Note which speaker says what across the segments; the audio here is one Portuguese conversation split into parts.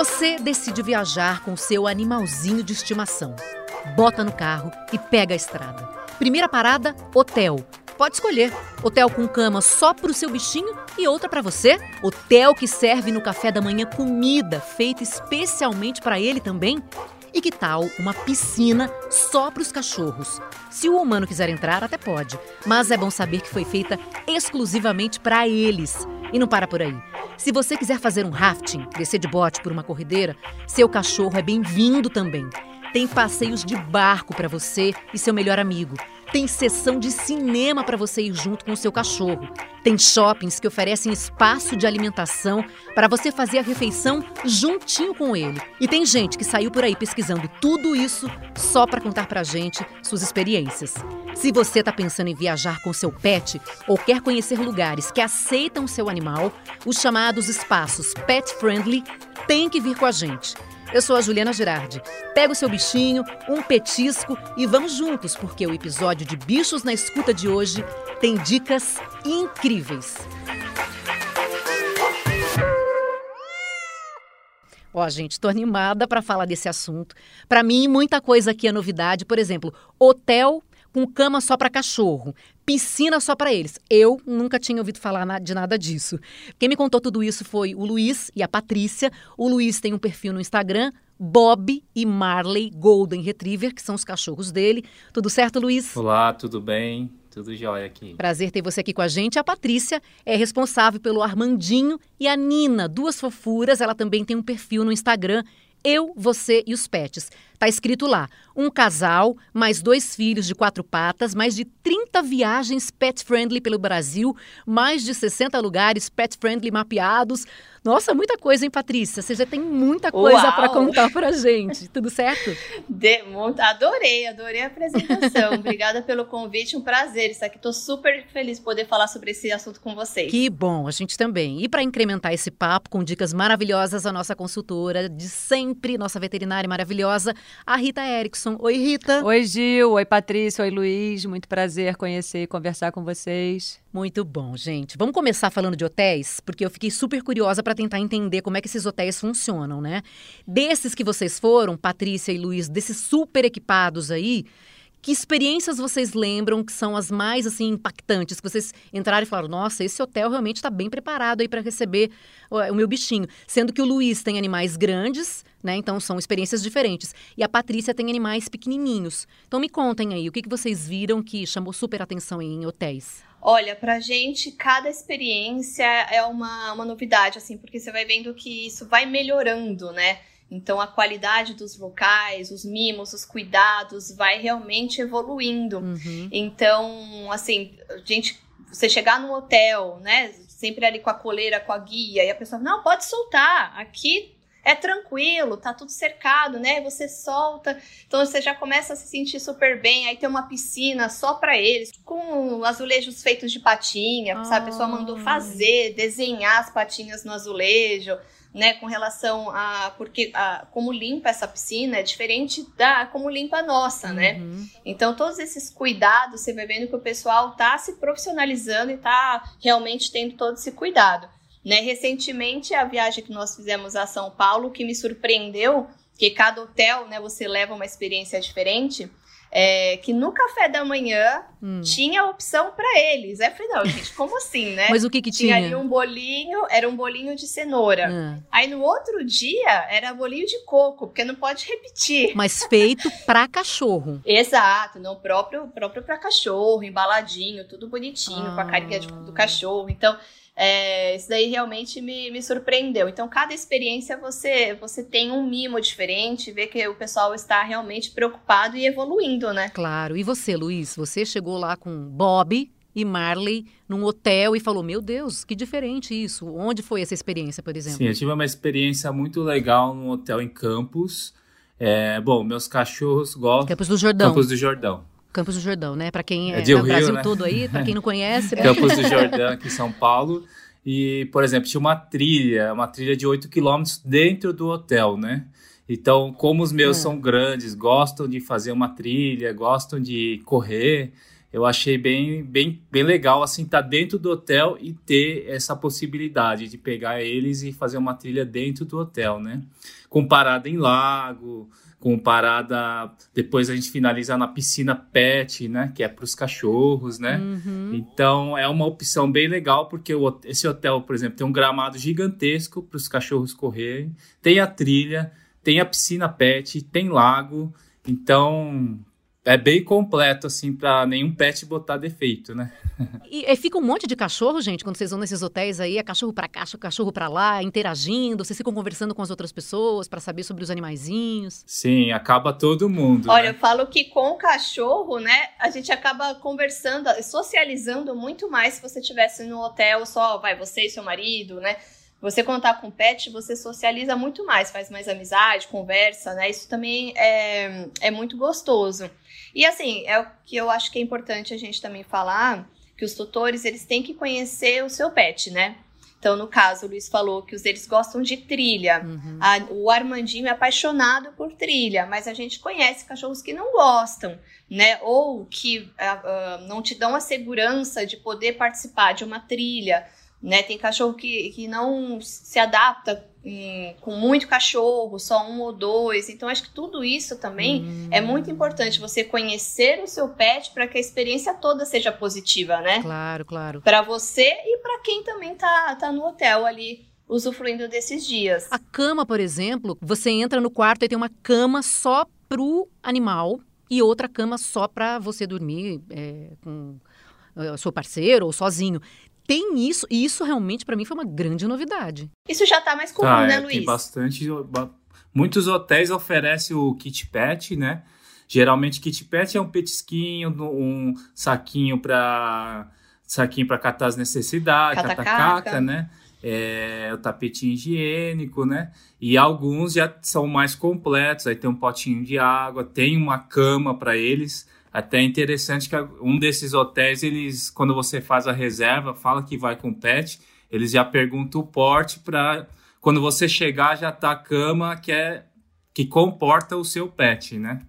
Speaker 1: Você decide viajar com seu animalzinho de estimação. Bota no carro e pega a estrada. Primeira parada, hotel. Pode escolher. Hotel com cama só para o seu bichinho e outra para você. Hotel que serve no café da manhã comida feita especialmente para ele também. E que tal uma piscina só para os cachorros? Se o humano quiser entrar, até pode, mas é bom saber que foi feita exclusivamente para eles. E não para por aí. Se você quiser fazer um rafting, descer de bote por uma corrideira, seu cachorro é bem-vindo também. Tem passeios de barco para você e seu melhor amigo. Tem sessão de cinema para você ir junto com o seu cachorro. Tem shoppings que oferecem espaço de alimentação para você fazer a refeição juntinho com ele. E tem gente que saiu por aí pesquisando tudo isso só para contar pra gente suas experiências. Se você está pensando em viajar com seu pet ou quer conhecer lugares que aceitam seu animal, os chamados espaços pet friendly têm que vir com a gente. Eu sou a Juliana Girardi. Pega o seu bichinho, um petisco e vamos juntos, porque o episódio de Bichos na Escuta de hoje tem dicas incríveis. Ó, gente, tô animada para falar desse assunto. Para mim, muita coisa aqui é novidade. Por exemplo, hotel com cama só para cachorro, piscina só para eles. Eu nunca tinha ouvido falar de nada disso. Quem me contou tudo isso foi o Luiz e a Patrícia. O Luiz tem um perfil no Instagram, Bob e Marley Golden Retriever, que são os cachorros dele. Tudo certo, Luiz?
Speaker 2: Olá, tudo bem? Tudo jóia aqui.
Speaker 1: Prazer ter você aqui com a gente. A Patrícia é responsável pelo Armandinho e a Nina, duas fofuras. Ela também tem um perfil no Instagram, Eu, Você e os Pets. Tá escrito lá: um casal, mais dois filhos de quatro patas, mais de 30 viagens pet friendly pelo Brasil, mais de 60 lugares pet friendly mapeados. Nossa, muita coisa, hein, Patrícia? Você já tem muita coisa para contar pra gente. Tudo certo?
Speaker 3: De, adorei, adorei a apresentação. Obrigada pelo convite, um prazer estar aqui. Tô super feliz de poder falar sobre esse assunto com vocês.
Speaker 1: Que bom, a gente também. E para incrementar esse papo com dicas maravilhosas, a nossa consultora de sempre, nossa veterinária maravilhosa, a Rita Erickson. Oi, Rita.
Speaker 4: Oi, Gil. Oi, Patrícia. Oi, Luiz. Muito prazer conhecer e conversar com vocês.
Speaker 1: Muito bom, gente. Vamos começar falando de hotéis, porque eu fiquei super curiosa para tentar entender como é que esses hotéis funcionam, né? Desses que vocês foram, Patrícia e Luiz, desses super equipados aí, que experiências vocês lembram que são as mais assim impactantes? Que vocês entraram e falaram: "Nossa, esse hotel realmente está bem preparado aí para receber o, meu bichinho". Sendo que o Luiz tem animais grandes, né? Então são experiências diferentes. E a Patrícia tem animais pequenininhos. Então me contem aí, o que, que vocês viram que chamou super atenção em hotéis?
Speaker 3: Olha, pra gente, cada experiência é uma, uma novidade, assim, porque você vai vendo que isso vai melhorando, né? Então a qualidade dos locais, os mimos, os cuidados vai realmente evoluindo. Uhum. Então, assim, gente, você chegar no hotel, né, sempre ali com a coleira, com a guia, e a pessoa, não, pode soltar, aqui é tranquilo, tá tudo cercado, né? Você solta, então você já começa a se sentir super bem. Aí tem uma piscina só para eles, com azulejos feitos de patinha, ah. sabe? A pessoa mandou fazer, desenhar as patinhas no azulejo né, com relação a porque a, como limpa essa piscina é diferente da como limpa a nossa, né? uhum. né? Então todos esses cuidados você vai vendo que o pessoal tá se profissionalizando e tá realmente tendo todo esse cuidado, né? Recentemente a viagem que nós fizemos a São Paulo que me surpreendeu que cada hotel, né, você leva uma experiência diferente é, que no café da manhã hum. tinha opção para eles. É, falei, não, gente, como assim, né?
Speaker 1: Mas o que que tinha?
Speaker 3: Tinha ali um bolinho, era um bolinho de cenoura. Hum. Aí no outro dia era bolinho de coco, porque não pode repetir.
Speaker 1: Mas feito para cachorro.
Speaker 3: Exato, não próprio próprio para cachorro, embaladinho, tudo bonitinho, ah. com a carinha do cachorro. Então, é, isso daí realmente me, me surpreendeu. Então, cada experiência você, você tem um mimo diferente, vê que o pessoal está realmente preocupado e evoluindo, né?
Speaker 1: Claro. E você, Luiz? Você chegou lá com Bob e Marley num hotel e falou: Meu Deus, que diferente isso. Onde foi essa experiência, por exemplo?
Speaker 2: Sim, eu tive uma experiência muito legal num hotel em Campos. É, bom, meus cachorros gostam.
Speaker 1: Campos do Jordão.
Speaker 2: Campos do Jordão.
Speaker 1: Campos do Jordão, né? Para quem é, é do Rio, Brasil né? todo aí, para quem não conhece. Né?
Speaker 2: Campos do Jordão, aqui em São Paulo. E, por exemplo, tinha uma trilha, uma trilha de 8 quilômetros dentro do hotel, né? Então, como os meus é. são grandes, gostam de fazer uma trilha, gostam de correr, eu achei bem, bem, bem legal, assim, estar tá dentro do hotel e ter essa possibilidade de pegar eles e fazer uma trilha dentro do hotel, né? Com parada em lago, com parada. Depois a gente finaliza na piscina pet, né? Que é para os cachorros, né? Uhum. Então é uma opção bem legal, porque o, esse hotel, por exemplo, tem um gramado gigantesco para os cachorros correrem, tem a trilha, tem a piscina pet, tem lago. Então é bem completo, assim, para nenhum pet botar defeito, né?
Speaker 1: e, e, fica um monte de cachorro, gente, quando vocês vão nesses hotéis aí, é cachorro para cá, cachorro para lá, interagindo, vocês ficam conversando com as outras pessoas para saber sobre os animaizinhos.
Speaker 2: Sim, acaba todo mundo.
Speaker 3: Olha,
Speaker 2: né?
Speaker 3: eu falo que com o cachorro, né, a gente acaba conversando, socializando muito mais se você estivesse no hotel só, vai, você e seu marido, né? Você contar com pet, você socializa muito mais, faz mais amizade, conversa, né? Isso também é, é muito gostoso. E assim, é o que eu acho que é importante a gente também falar, que os tutores, eles têm que conhecer o seu pet, né? Então, no caso, o Luiz falou que os deles gostam de trilha. Uhum. A, o Armandinho é apaixonado por trilha, mas a gente conhece cachorros que não gostam, né? Ou que uh, uh, não te dão a segurança de poder participar de uma trilha. Né? Tem cachorro que, que não se adapta hum, com muito cachorro, só um ou dois. Então, acho que tudo isso também hum. é muito importante você conhecer o seu pet para que a experiência toda seja positiva, né?
Speaker 1: Claro, claro.
Speaker 3: Para você e para quem também tá, tá no hotel ali usufruindo desses dias.
Speaker 1: A cama, por exemplo, você entra no quarto e tem uma cama só pro animal e outra cama só para você dormir é, com o seu parceiro ou sozinho tem isso, e isso realmente para mim foi uma grande novidade.
Speaker 3: Isso já tá mais comum, tá, né, é, Luiz?
Speaker 2: Tem bastante. Muitos hotéis oferecem o kit pet, né? Geralmente kit pet é um petisquinho, um saquinho para saquinho para catar as necessidades, catacaca, né? É, o tapetinho higiênico, né? E alguns já são mais completos. Aí tem um potinho de água, tem uma cama para eles. Até é interessante que um desses hotéis, eles, quando você faz a reserva, fala que vai com pet, eles já perguntam o porte para quando você chegar já tá a cama que é que comporta o seu pet, né?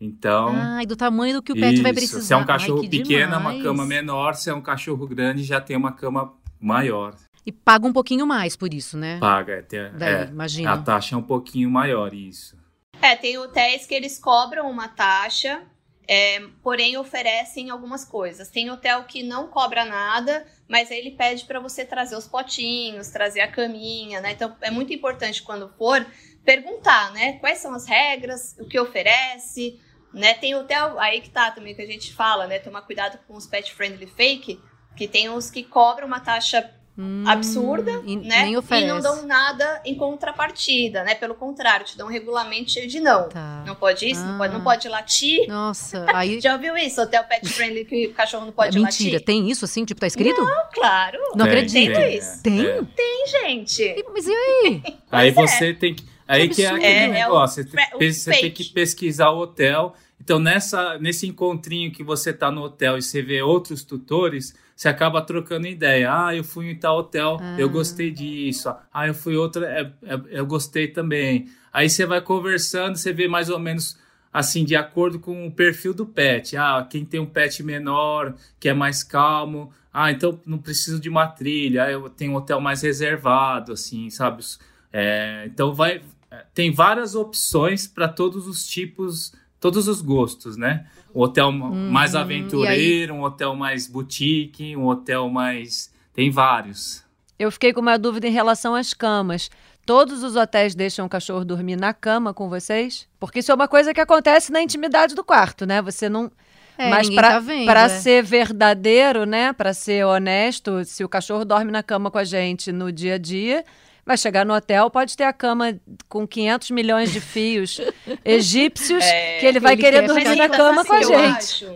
Speaker 2: Então.
Speaker 1: Ah, e do tamanho do que o pet
Speaker 2: isso.
Speaker 1: vai precisar.
Speaker 2: Se é um cachorro Ai, pequeno, é uma cama menor. Se é um cachorro grande, já tem uma cama maior.
Speaker 1: E paga um pouquinho mais por isso, né?
Speaker 2: Paga, é, tem, Daí, é, imagina. A taxa é um pouquinho maior, isso.
Speaker 3: É, tem hotéis que eles cobram uma taxa é, porém, oferecem algumas coisas. Tem hotel que não cobra nada, mas aí ele pede para você trazer os potinhos, trazer a caminha, né? Então é muito importante quando for perguntar, né? Quais são as regras, o que oferece, né? Tem hotel aí que tá também que a gente fala, né? Tomar cuidado com os pet friendly fake, que tem os que cobram uma taxa Hum, absurda, e, né? e não dão nada em contrapartida, né? Pelo contrário, te dão um regulamento cheio de não. Tá. Não pode isso, ah. não, pode, não ah. pode latir.
Speaker 1: Nossa, aí.
Speaker 3: Já ouviu isso? Hotel pet friendly que o cachorro não pode
Speaker 1: é
Speaker 3: latir?
Speaker 1: Mentira, tem isso assim? Tipo, tá escrito?
Speaker 3: Não, claro.
Speaker 1: Não tem, acredito.
Speaker 3: Tem, isso.
Speaker 1: Tem? É.
Speaker 3: Tem, gente.
Speaker 1: E, mas e aí?
Speaker 2: aí é. você tem que. Aí que é aquele é, negócio, é o, você, você tem que pesquisar o hotel. Então, nessa, nesse encontrinho que você tá no hotel e você vê outros tutores, você acaba trocando ideia. Ah, eu fui em tal hotel, ah. eu gostei disso. Ah, eu fui outra, é, é, eu gostei também. Aí você vai conversando, você vê mais ou menos assim, de acordo com o perfil do pet. Ah, quem tem um pet menor, que é mais calmo. Ah, então não preciso de uma trilha. Ah, eu tenho um hotel mais reservado, assim, sabe? É, então vai. Tem várias opções para todos os tipos todos os gostos, né? Um hotel uhum. mais aventureiro, um hotel mais boutique, um hotel mais. Tem vários.
Speaker 4: Eu fiquei com uma dúvida em relação às camas. Todos os hotéis deixam o cachorro dormir na cama com vocês? Porque isso é uma coisa que acontece na intimidade do quarto, né? Você não.
Speaker 1: É, Mas para
Speaker 4: tá é. ser verdadeiro, né? Para ser honesto, se o cachorro dorme na cama com a gente no dia a dia, Vai chegar no hotel, pode ter a cama com 500 milhões de fios egípcios, é, que ele vai ele querer quer dormir na cama com a gente.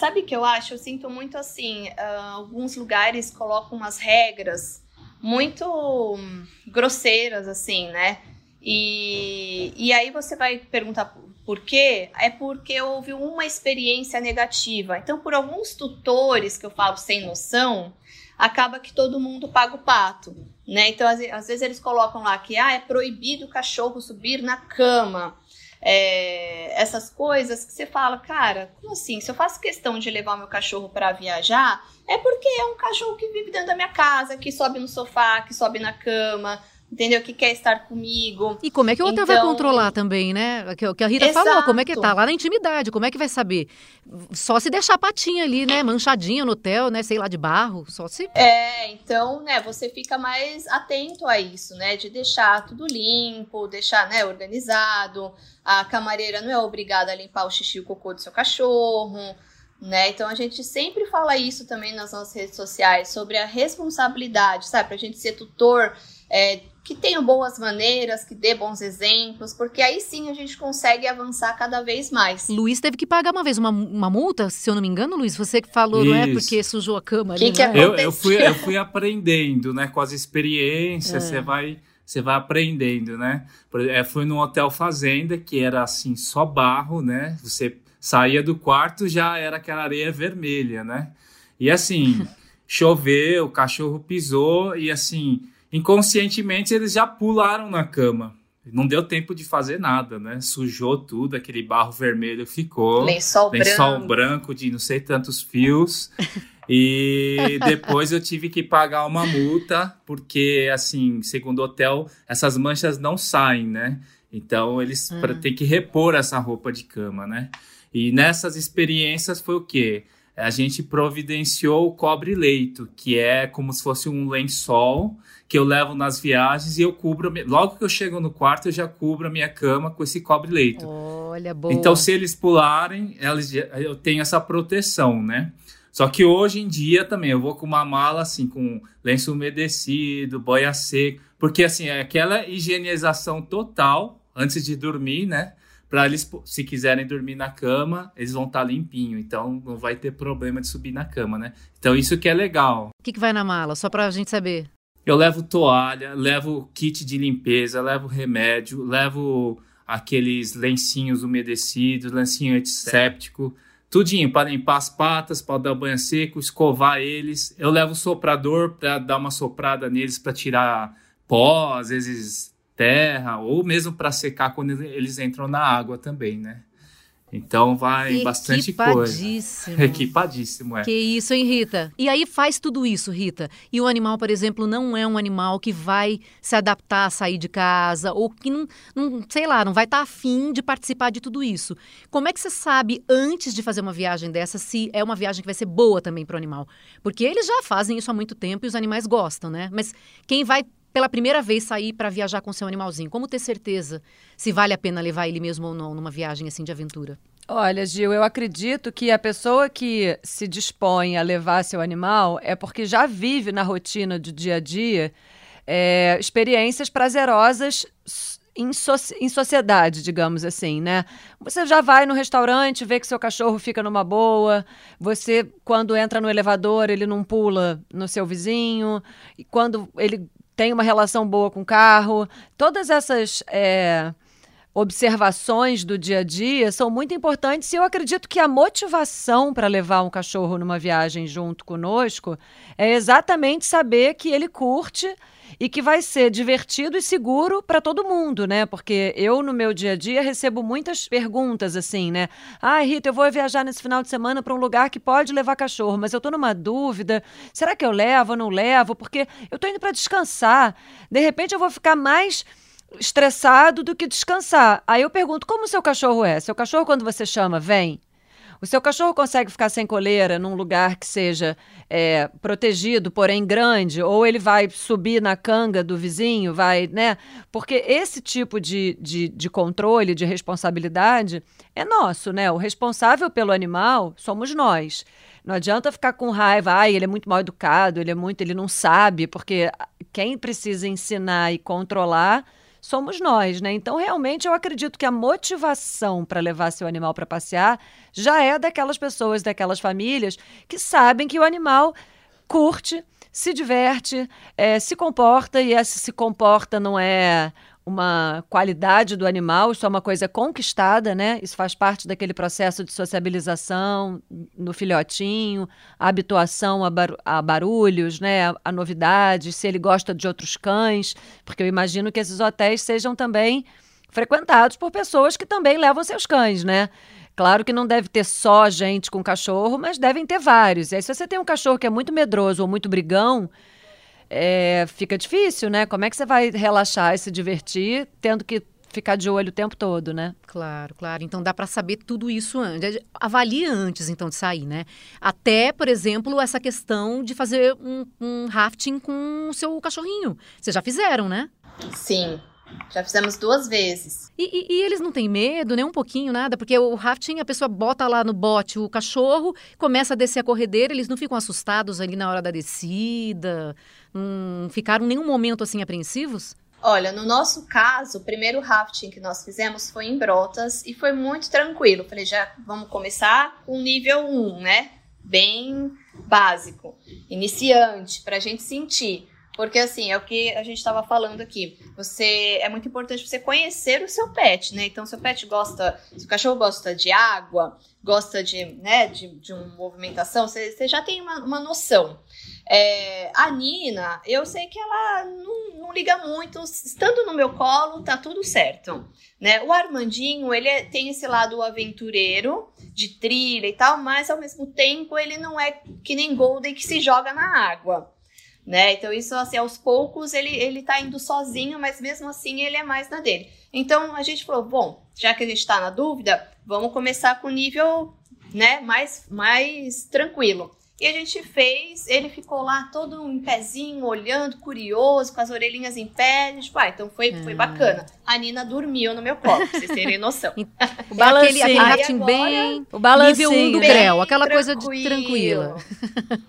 Speaker 3: Sabe o que eu acho? Eu sinto muito assim, uh, alguns lugares colocam umas regras muito grosseiras, assim, né? E, e aí você vai perguntar por quê? É porque houve uma experiência negativa. Então, por alguns tutores que eu falo sem noção, acaba que todo mundo paga o pato. Né? Então, às, às vezes eles colocam lá que ah, é proibido o cachorro subir na cama. é, essas coisas que você fala, cara, como assim? Se eu faço questão de levar meu cachorro para viajar, é porque é um cachorro que vive dentro da minha casa, que sobe no sofá, que sobe na cama, entendeu? Que quer estar comigo.
Speaker 1: E como é que o hotel então... vai controlar também, né? Que, que a Rita Exato. falou, como é que tá lá na intimidade, como é que vai saber? Só se deixar a patinha ali, né? Manchadinha no hotel, né? Sei lá, de barro, só se...
Speaker 3: É, então, né, você fica mais atento a isso, né? De deixar tudo limpo, deixar, né, organizado. A camareira não é obrigada a limpar o xixi e o cocô do seu cachorro, né? Então a gente sempre fala isso também nas nossas redes sociais sobre a responsabilidade, sabe? Pra gente ser tutor é, que tenha boas maneiras, que dê bons exemplos, porque aí sim a gente consegue avançar cada vez mais.
Speaker 1: Luiz teve que pagar uma vez uma, uma multa, se eu não me engano, Luiz, você que falou, Isso. não é porque sujou a cama
Speaker 3: que
Speaker 1: ali,
Speaker 3: que
Speaker 2: né? eu, eu, fui, eu fui aprendendo, né, com as experiências, é. você vai você vai aprendendo, né? É, fui num hotel fazenda que era assim só barro, né? Você saía do quarto já era aquela areia vermelha, né? E assim choveu, o cachorro pisou e assim inconscientemente eles já pularam na cama. Não deu tempo de fazer nada, né? Sujou tudo, aquele barro vermelho ficou.
Speaker 3: Lençol,
Speaker 2: lençol
Speaker 3: branco.
Speaker 2: branco de não sei tantos fios. E depois eu tive que pagar uma multa, porque, assim, segundo o hotel, essas manchas não saem, né? Então eles hum. têm que repor essa roupa de cama, né? E nessas experiências foi o quê? A gente providenciou o cobre-leito, que é como se fosse um lençol que eu levo nas viagens e eu cubro. Logo que eu chego no quarto, eu já cubro a minha cama com esse cobre-leito.
Speaker 1: Olha, boa.
Speaker 2: Então, se eles pularem, eles, eu tenho essa proteção, né? Só que hoje em dia também eu vou com uma mala assim, com lenço umedecido, boia seca, porque assim, é aquela higienização total antes de dormir, né? Para eles, se quiserem dormir na cama, eles vão estar tá limpinho, então não vai ter problema de subir na cama, né? Então isso que é legal.
Speaker 1: O que, que vai na mala, só para a gente saber?
Speaker 2: Eu levo toalha, levo kit de limpeza, levo remédio, levo aqueles lencinhos umedecidos, lencinho antisséptico, tudinho para limpar as patas, para dar banho seco, escovar eles. Eu levo soprador para dar uma soprada neles para tirar pó, às vezes terra, ou mesmo para secar quando eles entram na água também, né? Então vai bastante coisa. Equipadíssimo, é.
Speaker 1: Que isso, hein, Rita? E aí faz tudo isso, Rita. E o animal, por exemplo, não é um animal que vai se adaptar a sair de casa ou que não, não sei lá, não vai estar tá afim de participar de tudo isso. Como é que você sabe antes de fazer uma viagem dessa se é uma viagem que vai ser boa também para o animal? Porque eles já fazem isso há muito tempo e os animais gostam, né? Mas quem vai pela primeira vez sair para viajar com seu animalzinho? Como ter certeza se vale a pena levar ele mesmo ou não numa viagem assim de aventura?
Speaker 4: Olha, Gil, eu acredito que a pessoa que se dispõe a levar seu animal é porque já vive na rotina do dia a dia é, experiências prazerosas em, so em sociedade, digamos assim, né? Você já vai no restaurante, vê que seu cachorro fica numa boa, você, quando entra no elevador, ele não pula no seu vizinho, e quando ele tem uma relação boa com o carro. Todas essas é, observações do dia a dia são muito importantes e eu acredito que a motivação para levar um cachorro numa viagem junto conosco é exatamente saber que ele curte e que vai ser divertido e seguro para todo mundo, né? Porque eu, no meu dia a dia, recebo muitas perguntas assim, né? Ah, Rita, eu vou viajar nesse final de semana para um lugar que pode levar cachorro, mas eu tô numa dúvida. Será que eu levo ou não levo? Porque eu tô indo para descansar. De repente eu vou ficar mais estressado do que descansar. Aí eu pergunto: como o seu cachorro é? Seu cachorro, quando você chama, vem? O seu cachorro consegue ficar sem coleira num lugar que seja é, protegido, porém grande, ou ele vai subir na canga do vizinho, vai, né? Porque esse tipo de, de, de controle, de responsabilidade é nosso, né? O responsável pelo animal somos nós. Não adianta ficar com raiva, ai, ele é muito mal educado, ele é muito, ele não sabe, porque quem precisa ensinar e controlar somos nós, né? Então, realmente, eu acredito que a motivação para levar seu animal para passear já é daquelas pessoas, daquelas famílias que sabem que o animal curte, se diverte, é, se comporta, e esse se comporta não é uma qualidade do animal, isso é uma coisa conquistada, né? Isso faz parte daquele processo de sociabilização no filhotinho, a habituação a, bar a barulhos, né? A, a novidades, se ele gosta de outros cães, porque eu imagino que esses hotéis sejam também frequentados por pessoas que também levam seus cães, né? Claro que não deve ter só gente com cachorro, mas devem ter vários. E aí, se você tem um cachorro que é muito medroso ou muito brigão, é, fica difícil, né? Como é que você vai relaxar e se divertir tendo que ficar de olho o tempo todo, né?
Speaker 1: Claro, claro. Então dá para saber tudo isso antes. Avalie antes, então, de sair, né? Até, por exemplo, essa questão de fazer um, um rafting com o seu cachorrinho. Vocês já fizeram, né?
Speaker 3: Sim. Já fizemos duas vezes.
Speaker 1: E, e, e, eles não têm medo, nem um pouquinho, nada? Porque o rafting, a pessoa bota lá no bote o cachorro, começa a descer a corredeira, eles não ficam assustados ali na hora da descida? Não ficaram nenhum momento assim apreensivos?
Speaker 3: Olha, no nosso caso, o primeiro rafting que nós fizemos foi em Brotas e foi muito tranquilo. Falei, já vamos começar com nível 1, né? Bem básico, iniciante, para a gente sentir. Porque assim, é o que a gente estava falando aqui. Você é muito importante você conhecer o seu pet, né? Então, seu pet gosta, se o cachorro gosta de água, gosta de, né, de, de uma movimentação, você, você já tem uma, uma noção. É, a Nina, eu sei que ela não, não, liga muito, estando no meu colo, tá tudo certo. Né? O Armandinho, ele é, tem esse lado aventureiro, de trilha e tal, mas ao mesmo tempo ele não é que nem Golden que se joga na água né? Então isso assim, aos poucos ele ele tá indo sozinho, mas mesmo assim ele é mais na dele. Então a gente falou, bom, já que a gente está na dúvida, vamos começar com nível, né, mais mais tranquilo. E a gente fez, ele ficou lá todo em pezinho, olhando, curioso, com as orelhinhas em pé. A gente, ah, então foi, foi ah. bacana. A Nina dormiu no meu colo, pra vocês terem noção.
Speaker 1: o balancinho. Aquele, aquele ratinho bem... O balancinho. Nível 1 do Grel, aquela coisa de tranquila.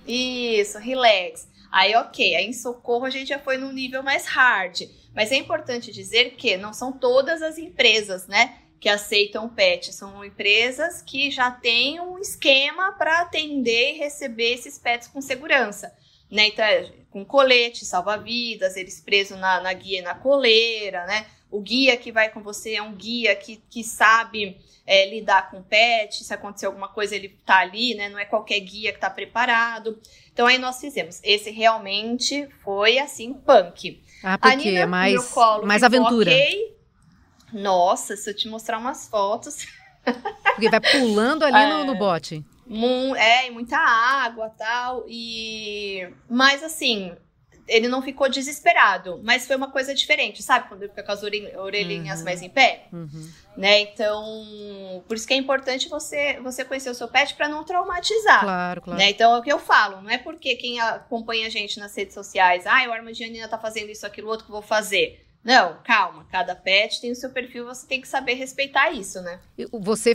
Speaker 3: Isso, relax. Aí, ok, aí em socorro a gente já foi num nível mais hard. Mas é importante dizer que não são todas as empresas, né, que aceitam pet. São empresas que já têm um esquema para atender e receber esses pets com segurança. Né? Então, é, com colete, salva-vidas, eles presos na, na guia e na coleira, né? O guia que vai com você é um guia que, que sabe é, lidar com pet, se acontecer alguma coisa ele tá ali, né? Não é qualquer guia que tá preparado. Então aí nós fizemos. Esse realmente foi assim, punk.
Speaker 1: Ah, porque é mais, colo, mais aventura. Okay.
Speaker 3: Nossa, se eu te mostrar umas fotos.
Speaker 1: Porque vai pulando ali é, no, no bote.
Speaker 3: É, e muita água tal. E. Mas assim, ele não ficou desesperado, mas foi uma coisa diferente, sabe? Quando ele fica com as orelhinhas uhum. mais em pé, uhum. né? Então, por isso que é importante você você conhecer o seu pet para não traumatizar.
Speaker 1: Claro, claro.
Speaker 3: Né? Então, é o que eu falo, não é porque quem acompanha a gente nas redes sociais, ah, o Armandianina tá fazendo isso, aquilo, outro que eu vou fazer. Não, calma. Cada pet tem o seu perfil, você tem que saber respeitar isso, né?
Speaker 1: Você,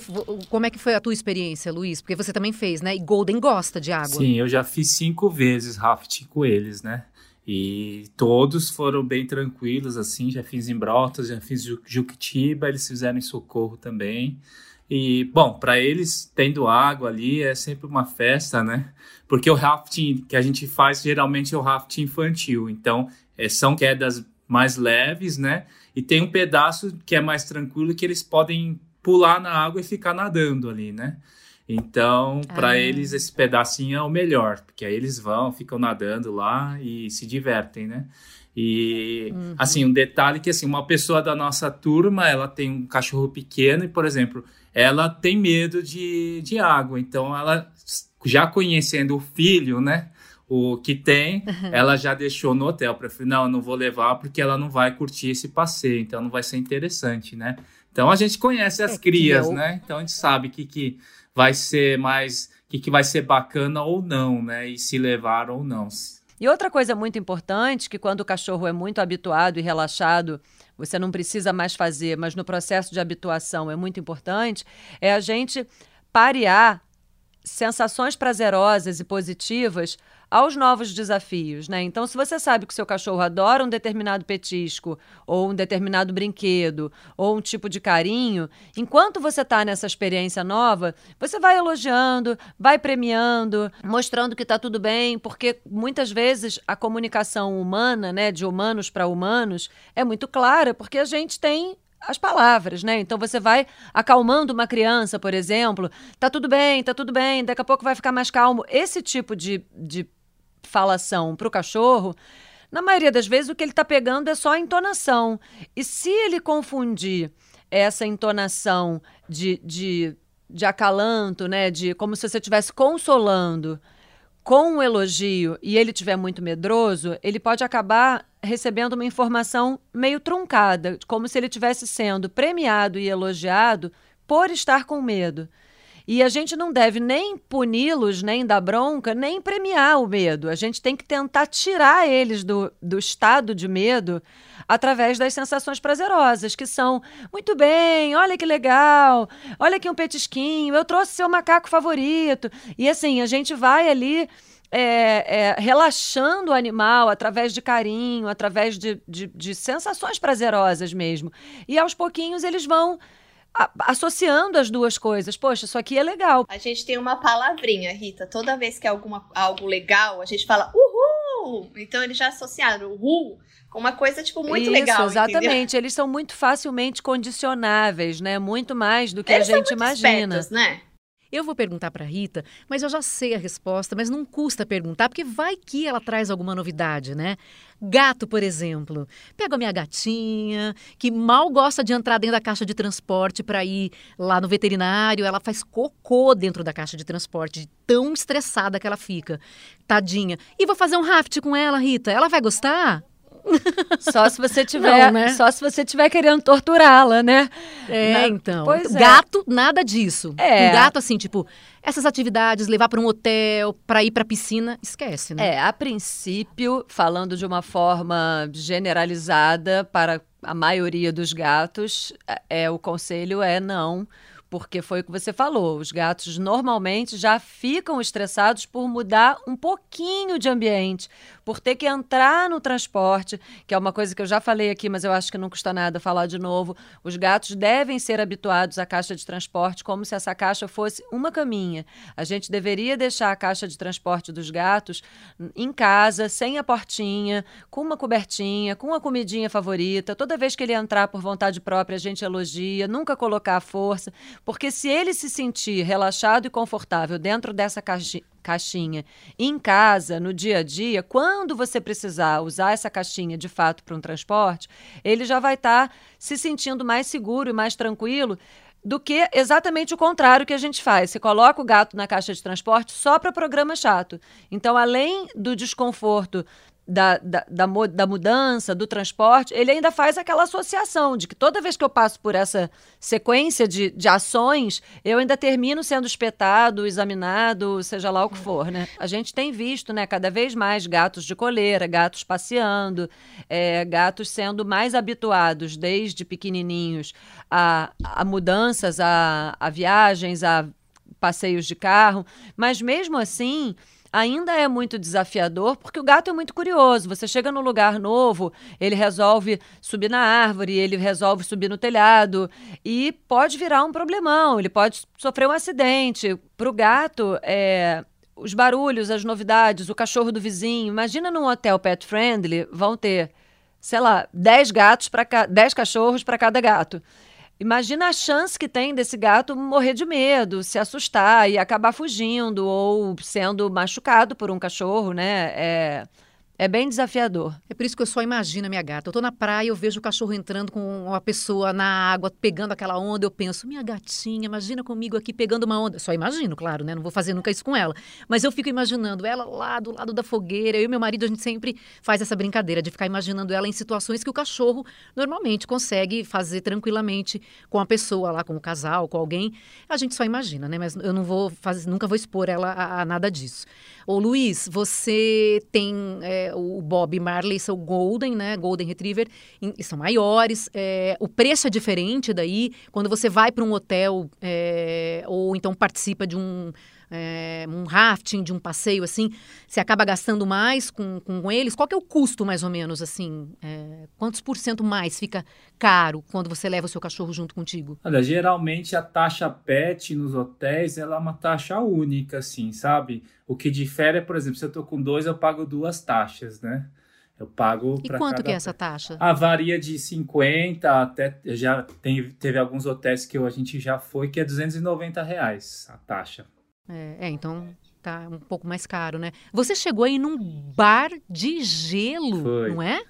Speaker 1: como é que foi a tua experiência, Luiz? Porque você também fez, né? E Golden gosta de água.
Speaker 2: Sim, eu já fiz cinco vezes rafting com eles, né? E todos foram bem tranquilos, assim, já fiz em Brotas, já fiz Juquitiba, eles fizeram em Socorro também. E, bom, para eles, tendo água ali, é sempre uma festa, né? Porque o rafting que a gente faz geralmente é o rafting infantil, então é, são quedas mais leves, né? E tem um pedaço que é mais tranquilo que eles podem pular na água e ficar nadando ali, né? Então, para ah. eles, esse pedacinho é o melhor, porque aí eles vão, ficam nadando lá e se divertem, né? E, uhum. assim, um detalhe que, assim, uma pessoa da nossa turma, ela tem um cachorro pequeno e, por exemplo, ela tem medo de, de água. Então, ela, já conhecendo o filho, né? O que tem, uhum. ela já deixou no hotel. Para não, não vou levar porque ela não vai curtir esse passeio, então não vai ser interessante, né? Então a gente conhece as é crias, eu... né? Então a gente sabe que, que vai ser mais. o que, que vai ser bacana ou não, né? E se levar ou não.
Speaker 4: E outra coisa muito importante, que quando o cachorro é muito habituado e relaxado, você não precisa mais fazer, mas no processo de habituação é muito importante, é a gente parear sensações prazerosas e positivas aos novos desafios, né? Então, se você sabe que o seu cachorro adora um determinado petisco, ou um determinado brinquedo, ou um tipo de carinho, enquanto você está nessa experiência nova, você vai elogiando, vai premiando, mostrando que está tudo bem, porque muitas vezes a comunicação humana, né, de humanos para humanos, é muito clara, porque a gente tem as palavras, né? Então você vai acalmando uma criança, por exemplo, tá tudo bem, tá tudo bem, daqui a pouco vai ficar mais calmo. Esse tipo de, de falação para o cachorro Na maioria das vezes, o que ele está pegando é só a entonação. E se ele confundir essa entonação de, de, de acalanto, né, de como se você estivesse consolando, com um elogio e ele tiver muito medroso, ele pode acabar recebendo uma informação meio truncada, como se ele estivesse sendo premiado e elogiado por estar com medo. E a gente não deve nem puni-los, nem dar bronca, nem premiar o medo. A gente tem que tentar tirar eles do, do estado de medo através das sensações prazerosas, que são muito bem, olha que legal, olha aqui um petisquinho, eu trouxe seu macaco favorito. E assim, a gente vai ali. É, é, relaxando o animal através de carinho, através de, de, de sensações prazerosas mesmo. E aos pouquinhos eles vão associando as duas coisas. Poxa, isso aqui é legal.
Speaker 3: A gente tem uma palavrinha, Rita. Toda vez que é alguma, algo legal, a gente fala uhul. Então eles já associaram uhul com uma coisa, tipo, muito
Speaker 4: isso,
Speaker 3: legal.
Speaker 4: Exatamente.
Speaker 3: Entendeu?
Speaker 4: Eles são muito facilmente condicionáveis, né? Muito mais do que eles a gente imagina.
Speaker 3: Espertos, né?
Speaker 1: Eu vou perguntar para Rita, mas eu já sei a resposta, mas não custa perguntar, porque vai que ela traz alguma novidade, né? Gato, por exemplo. Pego a minha gatinha, que mal gosta de entrar dentro da caixa de transporte para ir lá no veterinário, ela faz cocô dentro da caixa de transporte, de tão estressada que ela fica. Tadinha. E vou fazer um raft com ela, Rita. Ela vai gostar?
Speaker 4: Só se você tiver, Não, né? só se você tiver querendo torturá-la, né?
Speaker 1: É, Na... então. É. gato, nada disso. É. Um gato assim, tipo, essas atividades, levar para um hotel, para ir para piscina, esquece, né?
Speaker 4: É, a princípio, falando de uma forma generalizada para a maioria dos gatos, é, é o conselho é não porque foi o que você falou. Os gatos normalmente já ficam estressados por mudar um pouquinho de ambiente, por ter que entrar no transporte, que é uma coisa que eu já falei aqui, mas eu acho que não custa nada falar de novo. Os gatos devem ser habituados à caixa de transporte como se essa caixa fosse uma caminha. A gente deveria deixar a caixa de transporte dos gatos em casa, sem a portinha, com uma cobertinha, com a comidinha favorita. Toda vez que ele entrar por vontade própria, a gente elogia, nunca colocar a força porque se ele se sentir relaxado e confortável dentro dessa caixinha, em casa, no dia a dia, quando você precisar usar essa caixinha de fato para um transporte, ele já vai estar tá se sentindo mais seguro e mais tranquilo do que exatamente o contrário que a gente faz. Você coloca o gato na caixa de transporte só para programa chato. Então, além do desconforto da, da, da, da, mudança, do transporte, ele ainda faz aquela associação de que toda vez que eu passo por essa sequência de, de ações, eu ainda termino sendo espetado, examinado, seja lá o que for, né? A gente tem visto, né, cada vez mais gatos de coleira, gatos passeando, é, gatos sendo mais habituados desde pequenininhos a, a mudanças, a, a viagens, a passeios de carro, mas mesmo assim ainda é muito desafiador, porque o gato é muito curioso. Você chega num lugar novo, ele resolve subir na árvore, ele resolve subir no telhado e pode virar um problemão, ele pode sofrer um acidente. Para o gato, é, os barulhos, as novidades, o cachorro do vizinho. Imagina num hotel pet friendly, vão ter, sei lá, 10 gatos para 10 cachorros para cada gato. Imagina a chance que tem desse gato morrer de medo, se assustar e acabar fugindo ou sendo machucado por um cachorro, né? É, é bem desafiador.
Speaker 1: É por isso que eu só imagino a minha gata. Eu tô na praia, eu vejo o cachorro entrando com uma pessoa na água, pegando aquela onda. Eu penso, minha gatinha, imagina comigo aqui pegando uma onda. Só imagino, claro, né? Não vou fazer nunca isso com ela. Mas eu fico imaginando ela lá do lado da fogueira. Eu e meu marido, a gente sempre faz essa brincadeira de ficar imaginando ela em situações que o cachorro normalmente consegue fazer tranquilamente com a pessoa lá, com o casal, com alguém. A gente só imagina, né? Mas eu não vou fazer, nunca vou expor ela a, a nada disso. Ô Luiz, você tem. É, o Bob Marley são Golden, né? Golden Retriever, e são maiores. É, o preço é diferente daí. Quando você vai para um hotel é, ou então participa de um, é, um rafting, de um passeio assim, você acaba gastando mais com, com eles. Qual que é o custo, mais ou menos, assim? É, quantos por cento mais fica caro quando você leva o seu cachorro junto contigo?
Speaker 2: Olha, geralmente a taxa PET nos hotéis ela é uma taxa única, assim, sabe? O que difere é, por exemplo, se eu tô com dois, eu pago duas taxas, né? Eu pago
Speaker 1: E quanto que é essa taxa?
Speaker 2: Ah, varia de 50 até. Já tem, teve alguns hotéis que a gente já foi, que é 290 reais a taxa.
Speaker 1: É, é então Tá um pouco mais caro, né? Você chegou aí num bar de gelo,
Speaker 2: foi.
Speaker 1: não é?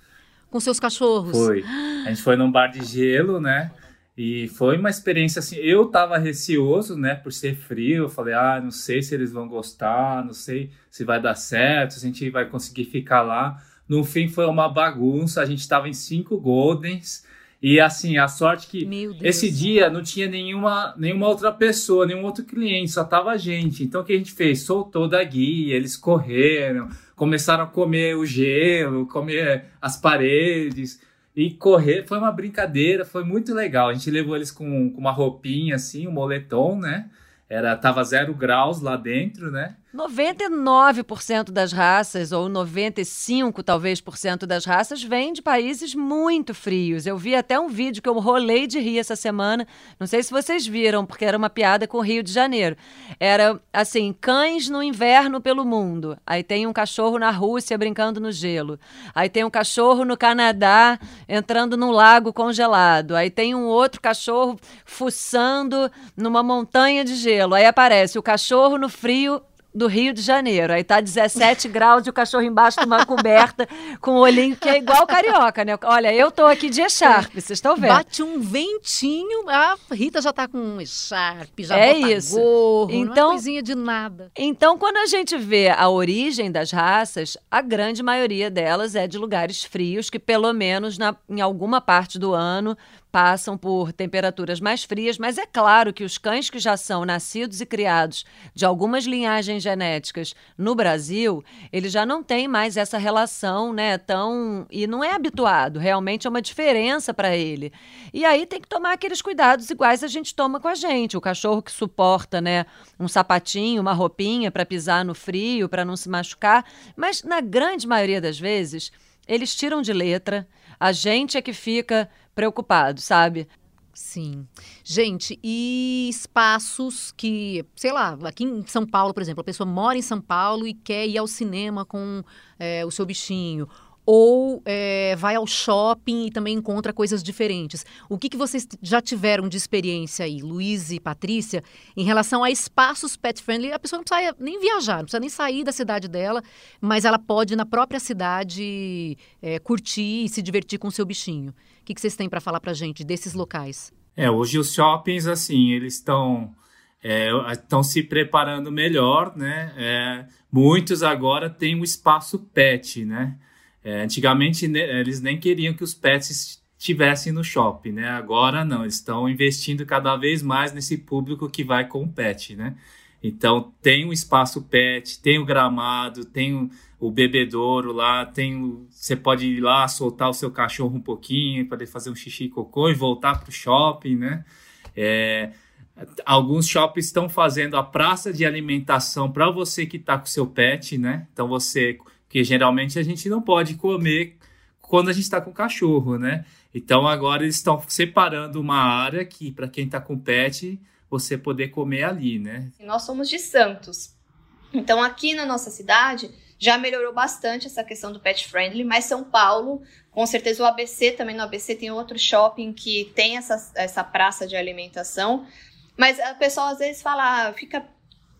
Speaker 1: Com seus cachorros.
Speaker 2: Foi. A gente foi num bar de gelo, né? E foi uma experiência assim. Eu tava receoso, né, por ser frio. Eu falei, ah, não sei se eles vão gostar, não sei se vai dar certo, se a gente vai conseguir ficar lá. No fim, foi uma bagunça. A gente tava em cinco Goldens. E assim, a sorte que esse dia não tinha nenhuma, nenhuma outra pessoa, nenhum outro cliente, só tava a gente. Então o que a gente fez? Soltou da guia, eles correram, começaram a comer o gelo, comer as paredes e correr. Foi uma brincadeira, foi muito legal. A gente levou eles com, com uma roupinha assim, um moletom, né? Era, tava zero graus lá dentro, né?
Speaker 4: 99% das raças, ou 95% talvez por cento das raças, vêm de países muito frios. Eu vi até um vídeo que eu rolei de rir essa semana. Não sei se vocês viram, porque era uma piada com o Rio de Janeiro. Era assim: cães no inverno pelo mundo. Aí tem um cachorro na Rússia brincando no gelo. Aí tem um cachorro no Canadá entrando num lago congelado. Aí tem um outro cachorro fuçando numa montanha de gelo. Aí aparece o cachorro no frio do Rio de Janeiro. Aí tá 17 graus e o cachorro embaixo de uma coberta com o olhinho que é igual carioca, né? Olha, eu tô aqui de echarpe, vocês estão vendo?
Speaker 1: Bate um ventinho, a Rita já tá com um echarpe, já
Speaker 4: é
Speaker 1: bota
Speaker 4: isso.
Speaker 1: gorro, então, não é coisinha de nada.
Speaker 4: Então, quando a gente vê a origem das raças, a grande maioria delas é de lugares frios, que pelo menos na, em alguma parte do ano passam por temperaturas mais frias, mas é claro que os cães que já são nascidos e criados de algumas linhagens genéticas no Brasil, ele já não tem mais essa relação, né, tão e não é habituado, realmente é uma diferença para ele. E aí tem que tomar aqueles cuidados iguais a gente toma com a gente, o cachorro que suporta, né, um sapatinho, uma roupinha para pisar no frio, para não se machucar, mas na grande maioria das vezes, eles tiram de letra, a gente é que fica preocupado, sabe?
Speaker 1: Sim. Gente, e espaços que, sei lá, aqui em São Paulo, por exemplo, a pessoa mora em São Paulo e quer ir ao cinema com é, o seu bichinho ou é, vai ao shopping e também encontra coisas diferentes. O que, que vocês já tiveram de experiência aí, Luiz e Patrícia, em relação a espaços pet friendly? A pessoa não precisa nem viajar, não precisa nem sair da cidade dela, mas ela pode, na própria cidade, é, curtir e se divertir com o seu bichinho. O que, que vocês têm para falar para gente desses locais?
Speaker 2: É, hoje os shoppings, assim, eles estão estão é, se preparando melhor, né? É, muitos agora têm um espaço pet, né? É, antigamente né, eles nem queriam que os pets estivessem no shopping, né? Agora não, eles estão investindo cada vez mais nesse público que vai com o pet, né? Então tem um espaço pet, tem o gramado, tem o, o bebedouro lá, tem o, você pode ir lá soltar o seu cachorro um pouquinho ele fazer um xixi e cocô e voltar para o shopping, né? É, alguns shoppings estão fazendo a praça de alimentação para você que está com seu pet, né? Então você que geralmente a gente não pode comer quando a gente está com cachorro, né? Então agora eles estão separando uma área que para quem está com pet você poder comer ali, né?
Speaker 3: Nós somos de Santos, então aqui na nossa cidade já melhorou bastante essa questão do pet friendly, mas São Paulo, com certeza o ABC também no ABC tem outro shopping que tem essa, essa praça de alimentação, mas a pessoa às vezes fala, ah, fica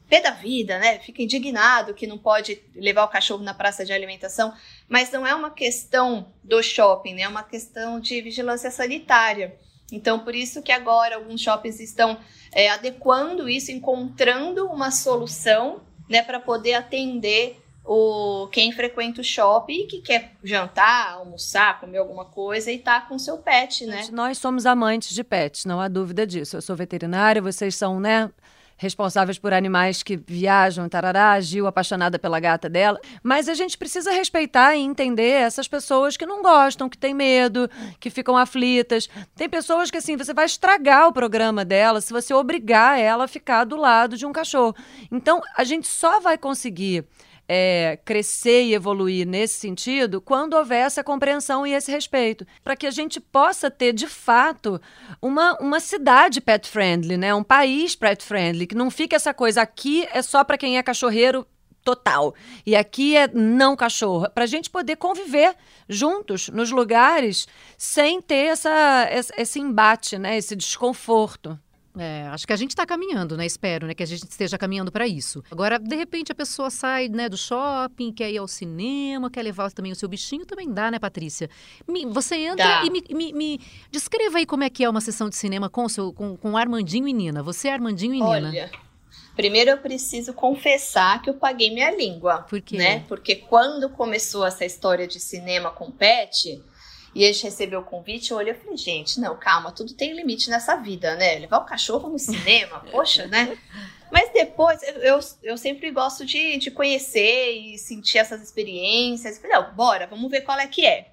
Speaker 3: pé da vida, né? Fica indignado que não pode levar o cachorro na praça de alimentação, mas não é uma questão do shopping, né? É uma questão de vigilância sanitária. Então, por isso que agora alguns shoppings estão é, adequando isso, encontrando uma solução, né, para poder atender o quem frequenta o shopping e que quer jantar, almoçar, comer alguma coisa e tá com seu pet, né?
Speaker 4: Nós somos amantes de pets, não há dúvida disso. Eu sou veterinária, vocês são, né, responsáveis por animais que viajam, tarará, Gil apaixonada pela gata dela. Mas a gente precisa respeitar e entender essas pessoas que não gostam, que têm medo, que ficam aflitas. Tem pessoas que, assim, você vai estragar o programa dela se você obrigar ela a ficar do lado de um cachorro. Então, a gente só vai conseguir é, crescer e evoluir nesse sentido quando houver essa compreensão e esse respeito, para que a gente possa ter de fato uma, uma cidade pet friendly, né? um país pet friendly, que não fique essa coisa aqui é só para quem é cachorreiro total. E aqui é não cachorro, para a gente poder conviver juntos nos lugares sem ter essa, esse embate, né? esse desconforto.
Speaker 1: É, acho que a gente está caminhando, né? Espero, né? Que a gente esteja caminhando para isso. Agora, de repente, a pessoa sai né, do shopping, quer ir ao cinema, quer levar também o seu bichinho, também dá, né, Patrícia? Me, você entra dá. e me, me, me, descreva aí como é que é uma sessão de cinema com, seu, com, com Armandinho e Nina. Você é Armandinho e
Speaker 3: Olha,
Speaker 1: Nina.
Speaker 3: Primeiro eu preciso confessar que eu paguei minha língua.
Speaker 1: Por quê?
Speaker 3: Né? Porque quando começou essa história de cinema com pet, e a gente recebeu o convite, eu olhei e falei, gente, não, calma, tudo tem limite nessa vida, né? Levar o cachorro no cinema, poxa, né? Mas depois, eu, eu sempre gosto de, de conhecer e sentir essas experiências. Falei, não, bora, vamos ver qual é que é.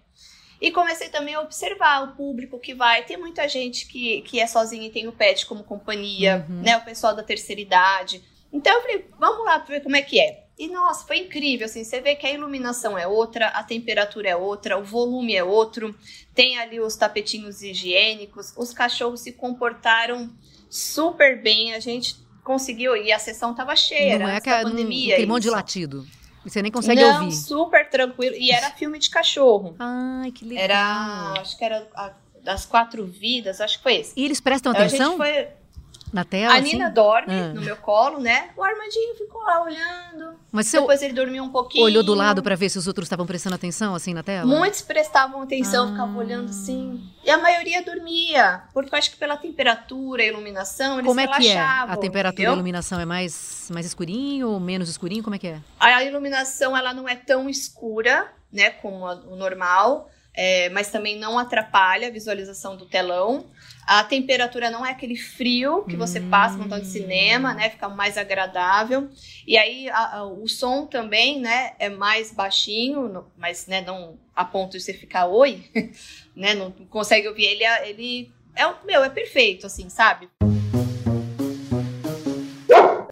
Speaker 3: E comecei também a observar o público que vai. Tem muita gente que, que é sozinha e tem o pet como companhia, uhum. né? O pessoal da terceira idade. Então eu falei, vamos lá ver como é que é. E nossa, foi incrível, assim, você vê que a iluminação é outra, a temperatura é outra, o volume é outro, tem ali os tapetinhos higiênicos, os cachorros se comportaram super bem, a gente conseguiu, e a sessão tava cheia,
Speaker 1: não
Speaker 3: é
Speaker 1: que a pandemia. Aquele monte de latido. Você nem consegue
Speaker 3: não,
Speaker 1: ouvir.
Speaker 3: super tranquilo. E era filme de cachorro.
Speaker 1: Ai, que legal.
Speaker 3: Era, acho que era a, das quatro vidas, acho que foi esse.
Speaker 1: E eles prestam atenção?
Speaker 3: A gente foi,
Speaker 1: na tela?
Speaker 3: A
Speaker 1: assim?
Speaker 3: Nina dorme ah. no meu colo, né? O Armandinho ficou lá olhando.
Speaker 1: Mas
Speaker 3: Depois ele dormiu um pouquinho.
Speaker 1: Olhou do lado para ver se os outros estavam prestando atenção, assim, na tela?
Speaker 3: Muitos prestavam atenção, ah. ficavam olhando assim. E a maioria dormia. Porque eu acho que pela temperatura iluminação, eles
Speaker 1: Como é
Speaker 3: relaxavam.
Speaker 1: que é? A temperatura entendeu? e a iluminação é mais, mais escurinho ou menos escurinho? Como é que é?
Speaker 3: A iluminação, ela não é tão escura, né? Como o normal. É, mas também não atrapalha a visualização do telão. A temperatura não é aquele frio que você passa no de cinema, né? Fica mais agradável. E aí a, a, o som também, né? É mais baixinho, mas né, não a ponto de você ficar oi, né? Não consegue ouvir ele. Ele é o meu, é perfeito, assim, sabe?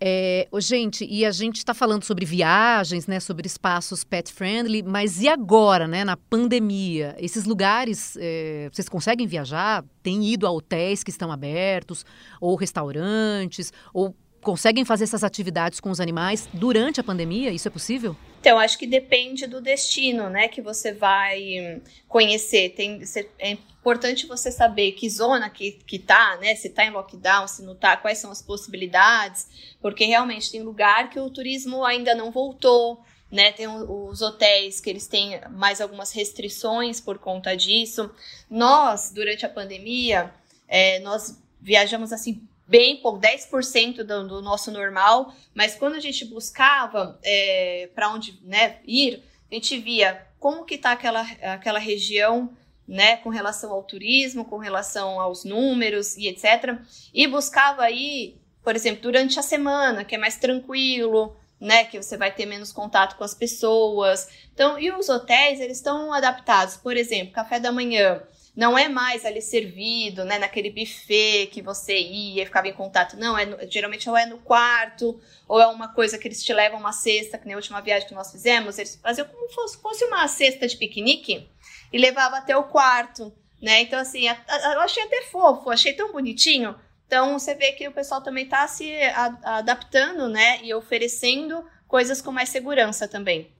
Speaker 1: É, gente, e a gente está falando sobre viagens, né, sobre espaços pet friendly, mas e agora, né, na pandemia? Esses lugares, é, vocês conseguem viajar? Tem ido a hotéis que estão abertos, ou restaurantes, ou conseguem fazer essas atividades com os animais durante a pandemia? Isso é possível?
Speaker 3: Então, acho que depende do destino, né, que você vai conhecer. Tem, é importante você saber que zona que, que tá, né, se tá em lockdown, se não tá, quais são as possibilidades, porque realmente tem lugar que o turismo ainda não voltou, né, tem os hotéis que eles têm mais algumas restrições por conta disso. Nós, durante a pandemia, é, nós viajamos assim bem pouco, 10% do, do nosso normal, mas quando a gente buscava é, para onde né, ir, a gente via como que está aquela, aquela região né, com relação ao turismo, com relação aos números e etc. E buscava aí, por exemplo, durante a semana, que é mais tranquilo, né, que você vai ter menos contato com as pessoas. Então, e os hotéis, eles estão adaptados. Por exemplo, café da manhã não é mais ali servido, né, naquele buffet que você ia e ficava em contato. Não, é no, geralmente ou é no quarto, ou é uma coisa que eles te levam uma cesta, que na última viagem que nós fizemos, eles faziam como se fosse, uma cesta de piquenique e levava até o quarto, né? Então, assim, a, a, eu achei até fofo, achei tão bonitinho. Então, você vê que o pessoal também está se a, adaptando, né, e oferecendo coisas com mais segurança também.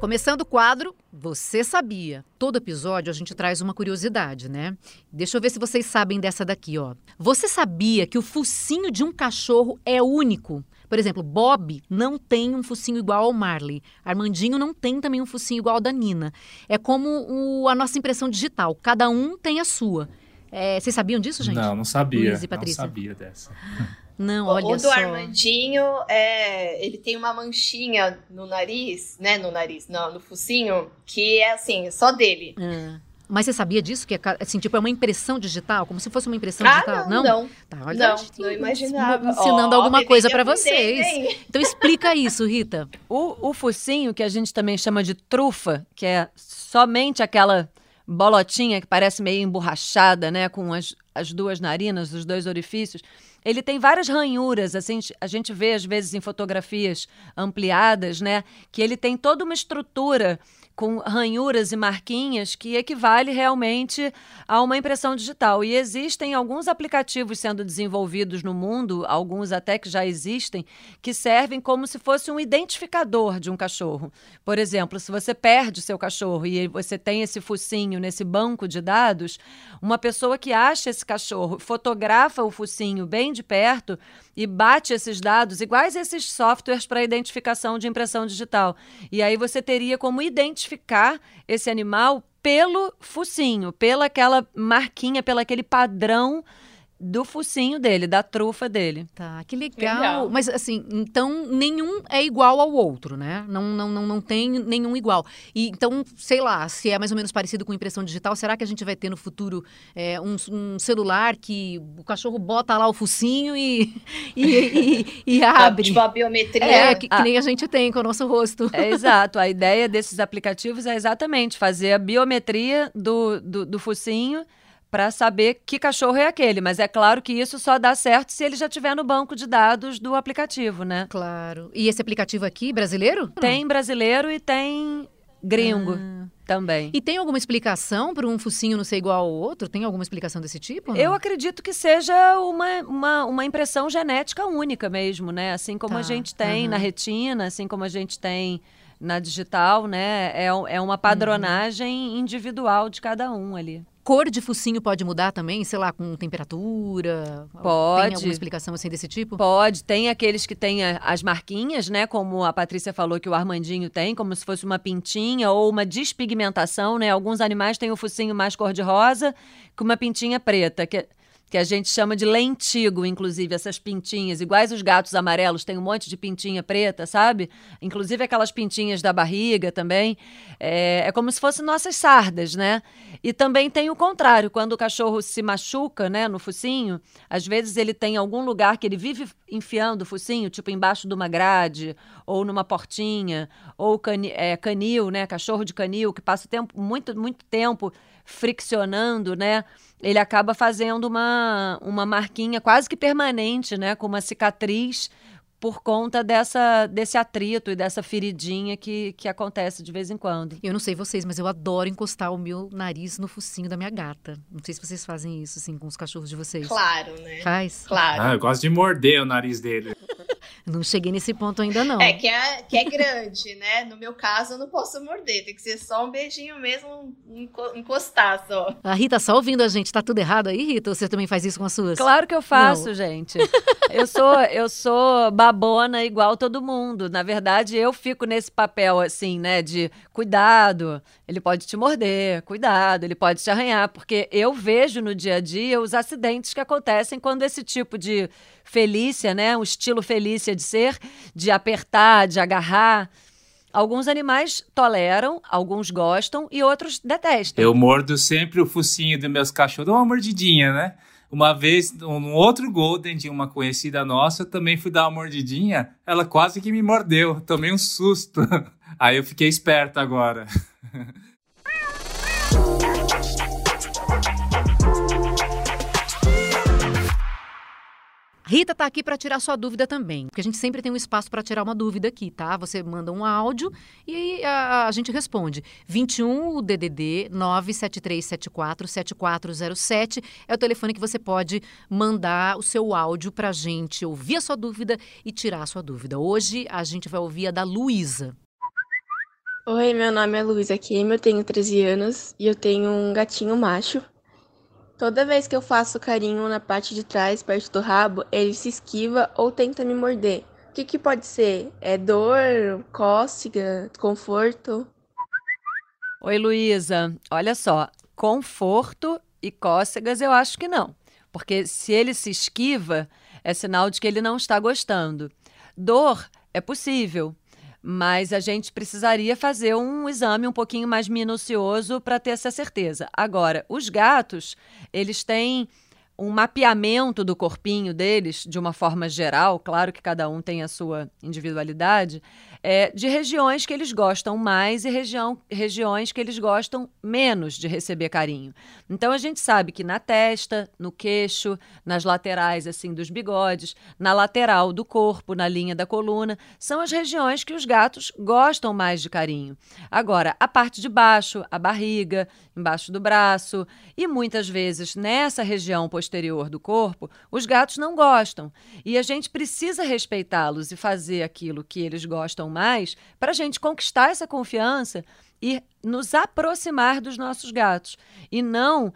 Speaker 1: Começando o quadro, você sabia? Todo episódio a gente traz uma curiosidade, né? Deixa eu ver se vocês sabem dessa daqui, ó. Você sabia que o focinho de um cachorro é único? Por exemplo, Bob não tem um focinho igual ao Marley. Armandinho não tem também um focinho igual ao da Nina. É como o, a nossa impressão digital. Cada um tem a sua. É, vocês sabiam disso, gente?
Speaker 2: Não, não sabia. Luiz e Patrícia. Não sabia dessa.
Speaker 1: Não, olha o
Speaker 3: do
Speaker 1: só.
Speaker 3: Armandinho, é, ele tem uma manchinha no nariz, né? No nariz, não, no focinho, que é assim, só dele.
Speaker 1: Ah. Mas você sabia disso? Que é, assim, tipo, é uma impressão digital? Como se fosse uma impressão
Speaker 3: ah,
Speaker 1: digital?
Speaker 3: Não, não.
Speaker 1: Tá,
Speaker 3: olha, não, não imaginava.
Speaker 1: Ensinando oh, alguma coisa para vocês. Hein? Então explica isso, Rita.
Speaker 4: O, o focinho, que a gente também chama de trufa, que é somente aquela bolotinha que parece meio emborrachada, né? Com as, as duas narinas, os dois orifícios ele tem várias ranhuras, assim, a gente vê às vezes em fotografias ampliadas, né, que ele tem toda uma estrutura com ranhuras e marquinhas que equivale realmente a uma impressão digital. E existem alguns aplicativos sendo desenvolvidos no mundo, alguns até que já existem, que servem como se fosse um identificador de um cachorro. Por exemplo, se você perde seu cachorro e você tem esse focinho nesse banco de dados, uma pessoa que acha esse cachorro, fotografa o focinho bem de perto e bate esses dados iguais esses softwares para identificação de impressão digital. E aí você teria como identificar esse animal pelo focinho, pela aquela marquinha, pelo aquele padrão do focinho dele, da trufa dele.
Speaker 1: Tá, que legal. legal. Mas assim, então nenhum é igual ao outro, né? Não, não, não, não tem nenhum igual. E então, sei lá, se é mais ou menos parecido com impressão digital, será que a gente vai ter no futuro é, um, um, celular que o cachorro bota lá o focinho e, e, e, e abre?
Speaker 3: Tipo a biometria.
Speaker 1: É, que, que ah. nem a gente tem com o nosso rosto.
Speaker 4: É, exato. A ideia desses aplicativos é exatamente fazer a biometria do, do, do focinho para saber que cachorro é aquele. Mas é claro que isso só dá certo se ele já estiver no banco de dados do aplicativo, né?
Speaker 1: Claro. E esse aplicativo aqui, brasileiro?
Speaker 4: Tem brasileiro e tem gringo. Ah. Também.
Speaker 1: E tem alguma explicação para um focinho não ser igual ao outro? Tem alguma explicação desse tipo?
Speaker 4: Eu acredito que seja uma, uma, uma, impressão genética única mesmo, né? Assim como tá. a gente tem uhum. na retina, assim como a gente tem na digital, né? É, é uma padronagem uhum. individual de cada um ali
Speaker 1: cor de focinho pode mudar também, sei lá, com temperatura?
Speaker 4: Pode.
Speaker 1: Tem alguma explicação assim desse tipo?
Speaker 4: Pode. Tem aqueles que têm as marquinhas, né? Como a Patrícia falou que o Armandinho tem, como se fosse uma pintinha ou uma despigmentação, né? Alguns animais têm o focinho mais cor-de-rosa com uma pintinha preta, que que a gente chama de lentigo, inclusive, essas pintinhas, iguais os gatos amarelos, tem um monte de pintinha preta, sabe? Inclusive aquelas pintinhas da barriga também. É, é como se fossem nossas sardas, né? E também tem o contrário, quando o cachorro se machuca, né, no focinho, às vezes ele tem algum lugar que ele vive enfiando o focinho, tipo embaixo de uma grade, ou numa portinha, ou cani é, canil, né, cachorro de canil, que passa tempo, muito, muito tempo friccionando, né? Ele acaba fazendo uma, uma marquinha quase que permanente, né? Com uma cicatriz por conta dessa, desse atrito e dessa feridinha que, que acontece de vez em quando.
Speaker 1: Eu não sei vocês, mas eu adoro encostar o meu nariz no focinho da minha gata. Não sei se vocês fazem isso, assim, com os cachorros de vocês.
Speaker 3: Claro, né?
Speaker 1: Faz?
Speaker 3: Claro.
Speaker 2: Ah, eu gosto de morder o nariz dele.
Speaker 1: não cheguei nesse ponto ainda, não.
Speaker 3: É que é, que é grande, né? No meu caso, eu não posso morder. Tem que ser só um beijinho mesmo, encostar só.
Speaker 1: A Rita só ouvindo a gente. Tá tudo errado aí, Rita? Ou você também faz isso com as suas?
Speaker 4: Claro que eu faço, não. gente. Eu sou, eu sou babona igual todo mundo. Na verdade, eu fico nesse papel assim, né, de cuidado, ele pode te morder, cuidado, ele pode te arranhar, porque eu vejo no dia a dia os acidentes que acontecem quando esse tipo de Felícia, né, um estilo Felícia de ser, de apertar, de agarrar, Alguns animais toleram, alguns gostam e outros detestam.
Speaker 2: Eu mordo sempre o focinho dos meus cachorros, dou uma mordidinha, né? Uma vez, um outro Golden de uma conhecida nossa, eu também fui dar uma mordidinha, ela quase que me mordeu, tomei um susto. Aí eu fiquei esperto agora.
Speaker 1: Rita tá aqui para tirar sua dúvida também, porque a gente sempre tem um espaço para tirar uma dúvida aqui, tá? Você manda um áudio e a, a gente responde. 21 DDD 97374 7407 é o telefone que você pode mandar o seu áudio pra gente ouvir a sua dúvida e tirar a sua dúvida. Hoje a gente vai ouvir a da Luísa.
Speaker 5: Oi, meu nome é Luísa Kim, eu tenho 13 anos e eu tenho um gatinho macho Toda vez que eu faço carinho na parte de trás, perto do rabo, ele se esquiva ou tenta me morder. O que, que pode ser? É dor, cócega, conforto?
Speaker 4: Oi, Luísa. Olha só, conforto e cócegas eu acho que não. Porque se ele se esquiva, é sinal de que ele não está gostando. Dor é possível, mas a gente precisaria fazer um exame um pouquinho mais minucioso para ter essa certeza. Agora, os gatos, eles têm um mapeamento do corpinho deles, de uma forma geral, claro que cada um tem a sua individualidade, é, de regiões que eles gostam mais e região, regiões que eles gostam menos de receber carinho. Então a gente sabe que na testa, no queixo, nas laterais assim dos bigodes, na lateral do corpo, na linha da coluna, são as regiões que os gatos gostam mais de carinho. Agora, a parte de baixo, a barriga, embaixo do braço e muitas vezes nessa região posterior do corpo, os gatos não gostam. E a gente precisa respeitá-los e fazer aquilo que eles gostam mais para a gente conquistar essa confiança e nos aproximar dos nossos gatos e não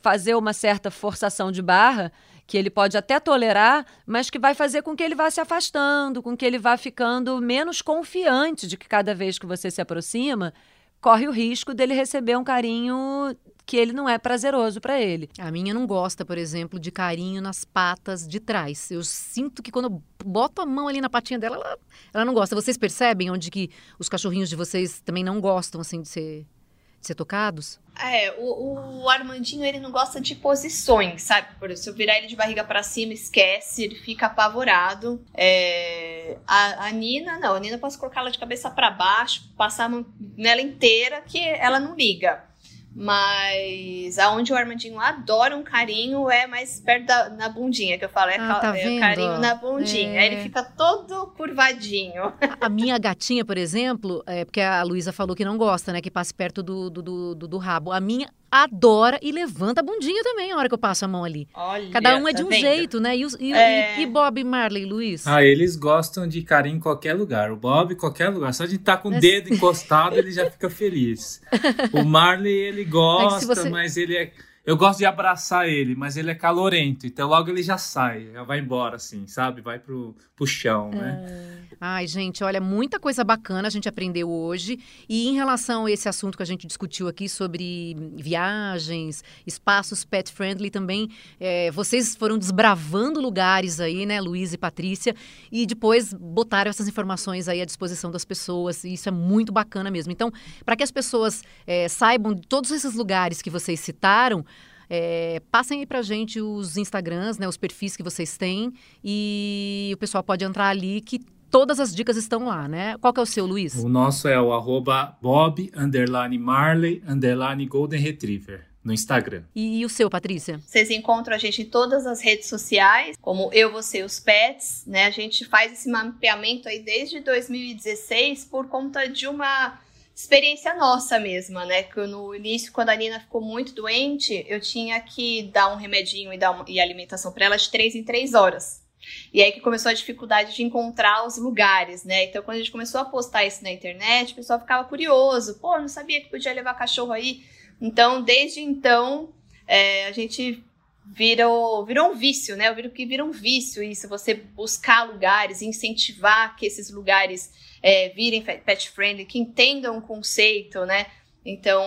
Speaker 4: fazer uma certa forçação de barra que ele pode até tolerar, mas que vai fazer com que ele vá se afastando, com que ele vá ficando menos confiante de que cada vez que você se aproxima, corre o risco dele receber um carinho que ele não é prazeroso para ele.
Speaker 1: A minha não gosta, por exemplo, de carinho nas patas de trás. Eu sinto que quando eu boto a mão ali na patinha dela, ela, ela não gosta. Vocês percebem onde que os cachorrinhos de vocês também não gostam assim de ser de ser tocados?
Speaker 3: É, o, o, Armandinho ele não gosta de posições, sabe? Por exemplo, se eu virar ele de barriga para cima, esquece, ele fica apavorado. É, a, a, Nina, não, a Nina posso colocar ela de cabeça para baixo, passar a mão nela inteira, que ela não liga. Mas aonde o Armandinho adora um carinho é mais perto da na bundinha, que eu falo, é, ah, tá é carinho na bundinha. É. Aí ele fica todo curvadinho.
Speaker 1: A, a minha gatinha, por exemplo, é porque a Luísa falou que não gosta, né? Que passe perto do, do, do, do, rabo. A minha adora e levanta a bundinha também a hora que eu passo a mão ali. Olha, Cada um é de tá um vendo? jeito, né? E, e, é... e, e Bob, Marley, Luiz?
Speaker 2: Ah, eles gostam de carinho em qualquer lugar. O Bob, em qualquer lugar. Só de estar tá com o dedo encostado, ele já fica feliz. O Marley, ele gosta, é você... mas ele é eu gosto de abraçar ele, mas ele é calorento, então logo ele já sai, já vai embora, assim, sabe? Vai pro, pro chão, né?
Speaker 1: É. Ai, gente, olha, muita coisa bacana a gente aprendeu hoje. E em relação a esse assunto que a gente discutiu aqui sobre viagens, espaços pet friendly também, é, vocês foram desbravando lugares aí, né, Luiz e Patrícia, e depois botaram essas informações aí à disposição das pessoas. E isso é muito bacana mesmo. Então, para que as pessoas é, saibam de todos esses lugares que vocês citaram, é, passem aí pra gente os Instagrams, né, os perfis que vocês têm e o pessoal pode entrar ali que todas as dicas estão lá, né? Qual que é o seu, Luiz?
Speaker 2: O nosso é o arroba bob, underline marley, underline golden retriever no Instagram.
Speaker 1: E, e, o seu, Patrícia?
Speaker 3: Vocês encontram a gente em todas as redes sociais, como Eu, Você os Pets, né? A gente faz esse mapeamento aí desde 2016 por conta de uma experiência nossa mesma, né? Que no início, quando a Nina ficou muito doente, eu tinha que dar um remedinho e dar uma, e alimentação para ela de três em três horas. E aí que começou a dificuldade de encontrar os lugares, né? Então, quando a gente começou a postar isso na internet, o pessoal ficava curioso. Pô, não sabia que podia levar cachorro aí. Então, desde então, é, a gente virou, virou um vício, né? Eu viro que vira um vício isso, você buscar lugares, incentivar que esses lugares é, virem pet friendly, que entendam o conceito, né? Então,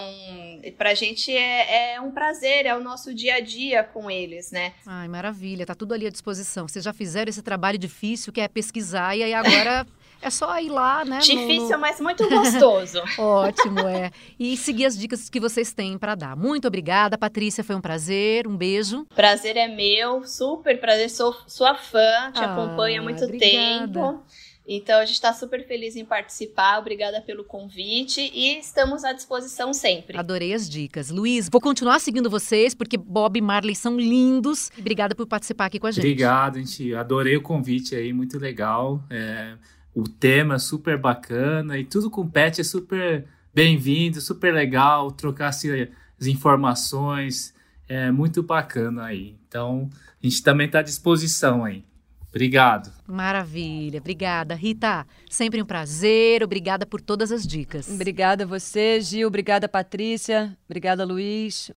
Speaker 3: pra gente é, é, um prazer, é o nosso dia a dia com eles, né?
Speaker 1: Ai, maravilha, tá tudo ali à disposição. Vocês já fizeram esse trabalho difícil que é pesquisar, e aí agora é só ir lá, né?
Speaker 3: Difícil, no, mas muito gostoso.
Speaker 1: Ótimo, é. E seguir as dicas que vocês têm para dar. Muito obrigada, Patrícia, foi um prazer, um beijo.
Speaker 3: Prazer é meu, super prazer, sou sua fã, te ah, acompanho há muito obrigada. tempo. Então a gente está super feliz em participar. Obrigada pelo convite e estamos à disposição sempre.
Speaker 1: Adorei as dicas. Luiz, vou continuar seguindo vocês porque Bob e Marley são lindos. Obrigada por participar aqui com a gente.
Speaker 2: Obrigado, gente. Adorei o convite aí, muito legal. É, o tema é super bacana e tudo com pet é super bem-vindo, super legal. Trocar as informações é muito bacana aí. Então a gente também está à disposição aí. Obrigado.
Speaker 1: Maravilha, obrigada. Rita, sempre um prazer, obrigada por todas as dicas.
Speaker 4: Obrigada a você, Gil, obrigada, Patrícia, obrigada, Luiz.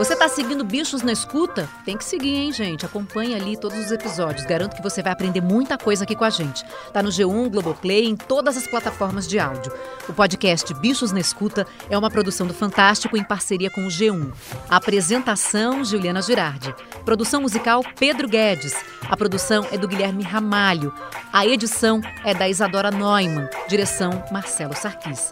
Speaker 1: Você está seguindo Bichos na Escuta? Tem que seguir, hein, gente? Acompanhe ali todos os episódios. Garanto que você vai aprender muita coisa aqui com a gente. Tá no G1, Globoplay, em todas as plataformas de áudio. O podcast Bichos na Escuta é uma produção do Fantástico em parceria com o G1. A apresentação, Juliana Girardi. Produção musical, Pedro Guedes. A produção é do Guilherme Ramalho. A edição é da Isadora Neumann. Direção, Marcelo Sarquis.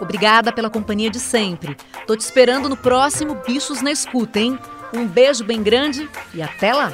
Speaker 1: Obrigada pela companhia de sempre. Tô te esperando no próximo Bichos na Escuta, hein? Um beijo bem grande e até lá!